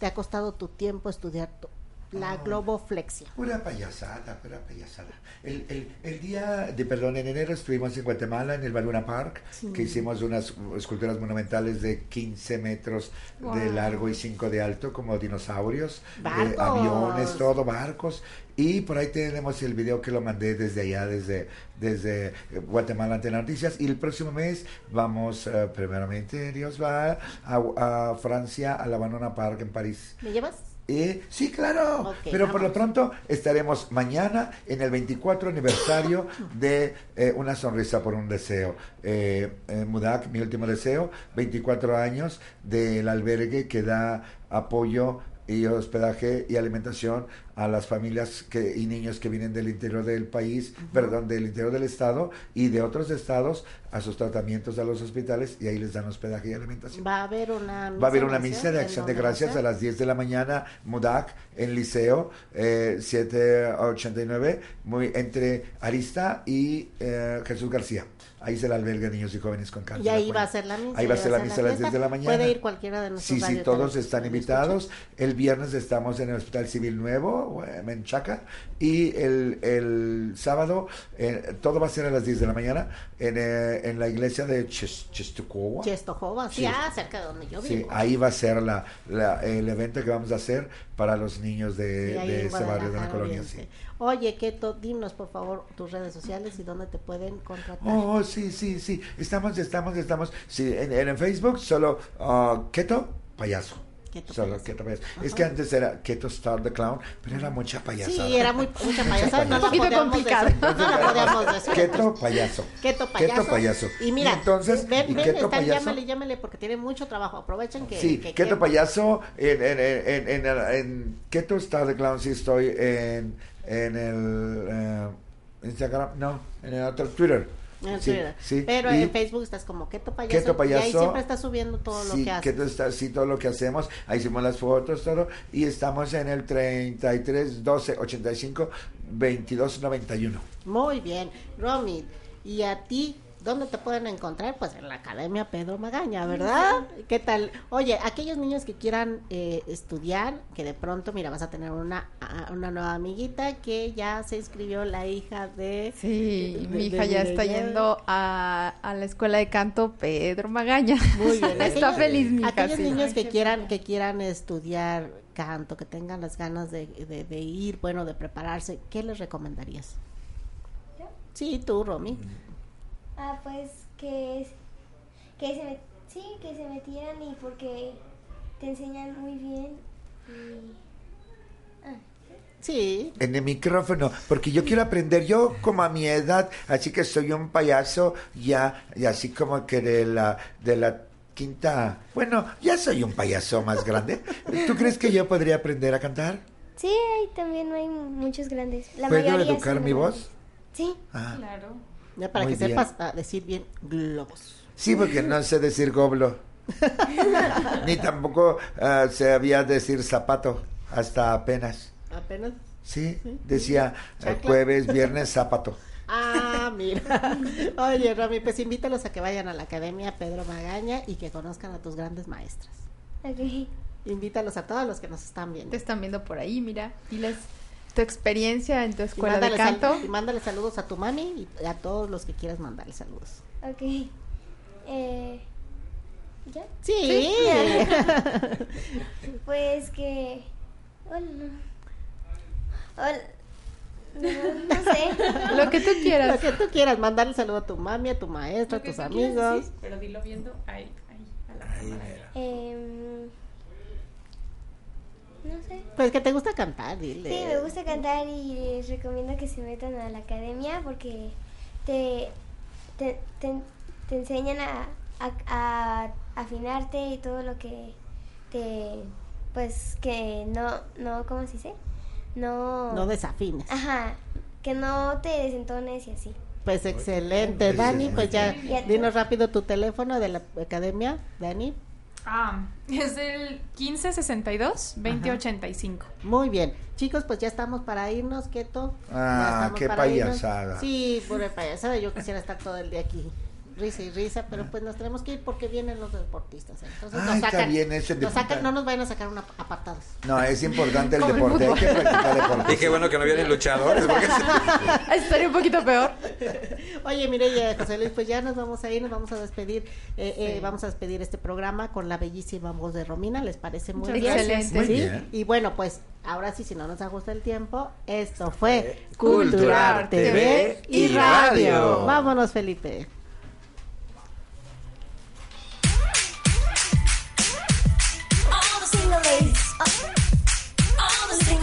te ha costado tu tiempo estudiar tu- la Ah. globoflexia. Pura payasada, pura payasada. El, el, el día de, perdón, en enero estuvimos en Guatemala, en el Baluna Park, Sí. que hicimos unas esculturas monumentales de 15 metros de largo y 5 de alto, como dinosaurios, eh, aviones, todo, barcos. Y por ahí tenemos el video que lo mandé desde allá, desde, desde Guatemala ante Noticias. Y el próximo mes vamos, eh, primeramente, Dios va a, a Francia, a la Baluna Park en París. ¿Me llevas? Eh, sí, claro. Pero por lo pronto estaremos mañana en el 24 aniversario de eh, Una sonrisa por un deseo. Eh, eh, Mudak, mi último deseo, 24 años del albergue que da apoyo y hospedaje y alimentación a las familias que, y niños que vienen del interior del país, perdón, del interior del estado y de otros estados a sus tratamientos a los hospitales y ahí les dan hospedaje y alimentación. Va a haber una misa. Va a haber una misa de ¿En acción de gracias a las 10 de la mañana, Mudac, en Liceo, eh, 789, muy, entre Arista y eh, Jesús García. Ahí se la alberga de niños y jóvenes con cáncer. Y ahí va a ser la misa. Ahí va a ser la misa a las 10 de la mañana. Puede ir cualquiera de nuestros Sí, sí, todos están invitados. El viernes estamos en el Hospital Civil Nuevo, eh, Menchaca, y el, el sábado eh, todo va a ser a las 10 de la mañana en, eh, en la iglesia de Ches- Czestochowa. Chestojoba, sí, Sí. ah, cerca de donde yo Sí, vivo. ahí va a ser la, la- el evento que vamos a hacer para los niños de, Sí, de en ese barrio de la colonia. Sí. Oye, Keto, dinos por favor tus redes sociales y dónde te pueden contratar. Oh, sí, sí, sí. Estamos, estamos, estamos. Sí, en, en Facebook solo ah, Keto Payaso. Keto Solo Payaso. Keto Payaso. Es que antes era Keto Star the Clown, pero era mucha payasada. Sí, era muy, mucha payasada. No Un poquito podíamos complicado. decir, no la podíamos decir. Keto Payaso. Keto payaso. Keto Payaso. Y mira, entonces, ven, y ven, Keto están, Payaso. llámale, llámale porque tiene mucho trabajo. Aprovechen que. Sí, que- Keto Payaso, en, en, en, en, en, en Keto Star the Clown sí estoy en, en el eh, Instagram, no, en el otro Twitter. En Sí, sí, Pero y- en Facebook estás como Keto Payaso. Keto Y ahí Payaso. siempre estás subiendo todo lo sí, que haces. Keto está, sí, todo lo que hacemos. Ahí hicimos las fotos, todo. Y estamos en el 33 12 85 22 91. Muy bien, Romy. ¿Y a ti dónde te pueden encontrar? Pues en la Academia Pedro Magaña, ¿verdad? ¿Qué tal? Oye, aquellos niños que quieran eh, estudiar, que de pronto, mira, vas a tener una, a- una nueva amiguita que ya se inscribió la hija de... Sí, de- mi de hija ya está yendo a, a la escuela de canto Pedro Magaña. Muy bien. <laughs> está Aquellos- feliz mi hija. Aquellos sí. niños que quieran, que quieran estudiar canto, que tengan las ganas de, de- de ir, bueno, de prepararse, ¿qué les recomendarías? Sí, tú, Romy. Ah, pues que, que se sí, que se metieran y porque te enseñan muy bien y ah, Sí. En el micrófono, porque yo quiero aprender, yo como a mi edad, así que soy un payaso ya, y así como que de la, de la quinta, bueno, ya soy un payaso más grande. ¿Tú crees que yo podría aprender a cantar? sí, también hay muchos grandes. La ¿Puedo educar mi grandes. voz? Sí. Ah. Claro. Ya para Muy que bien. sepas ah, decir bien globos. Sí, porque no sé decir goblo. <laughs> Ni tampoco ah, sabía decir zapato, hasta apenas. Apenas. Sí, decía eh, jueves, <laughs> viernes, zapato. Ah, mira. <laughs> Oye, Romy, pues invítalos a que vayan a la Academia Pedro Magaña y que conozcan a tus grandes maestras. Ok. Invítalos a todos los que nos están viendo. Te están viendo por ahí, mira. Diles tu experiencia en tu Y escuela de sal- canto. y mándale saludos a tu mami y a todos los que quieras mandarle saludos. Ok. Eh, ¿Ya? Sí. <laughs> pues que... Hola. Hola. No, no sé. <laughs> Lo que tú quieras. Lo que tú quieras, mandarle saludo a tu mami, a tu maestra, a Lo tus tú quieras amigos. decir, pero dilo viendo ahí, ahí, a la cámara. Em, no sé. Pues que te gusta cantar, dile. Sí, me gusta cantar y les recomiendo que se metan a la academia porque te, te, te, te enseñan a, a, a afinarte y todo lo que te, pues que no, no, ¿cómo se dice? No, No desafines. Ajá, que no te desentones y así. Pues excelente, Dani, pues ya Ya. dinos rápido tu teléfono de la academia, Dani. Ah, <laughs> es el 1562-2085. Muy bien. Chicos, pues ya estamos para irnos, Keto. Ah, qué para irnos. payasada. Sí, pura payasada. Yo quisiera estar todo el día aquí. Risa y risa, pero pues nos tenemos que ir porque vienen los deportistas. ¿eh? Entonces nos está sacan, bien ese nos sacan- deporte. no nos vayan a sacar una apartados. No, es importante <laughs> el Como el deporte, hay que practicar deporte. Qué bueno que no vienen luchadores. Porque... <laughs> Estaría un poquito peor. Oye, mire, José Luis, pues ya nos vamos a ir, nos vamos a despedir, eh, eh, vamos a despedir este programa con la bellísima voz de Romina, ¿les parece muy Muchas bien? Muy ¿Sí? bien. Y bueno, pues ahora sí, si no nos ajusta el tiempo, esto fue Culturar TV y. Radio. Vámonos, Felipe.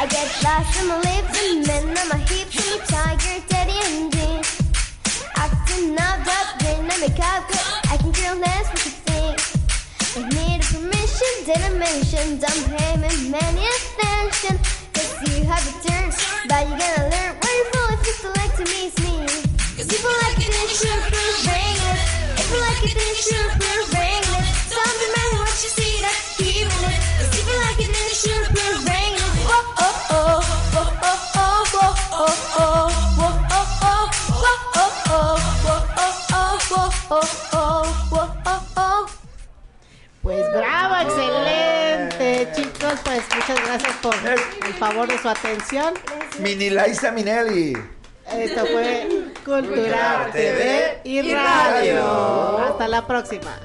I get lost in my lips and men on my hips and tiger, daddy and jeans. Acting up, up, I make up good. I can care less what you think. I need a permission, didn't mention. Don't pay me many attention. Cause you have a turn, but you gotta learn where you fall if you select to miss me. Cause if I like it, then sure, we're bringing it. If I like it, then sure, we're bringing it. Oh, oh, oh, oh, oh, oh. Pues bravo, excelente, chicos. Pues muchas gracias por el favor de su atención. Mini Laisa Minelli. Esto fue Cultural TV y Radio. Hasta la próxima.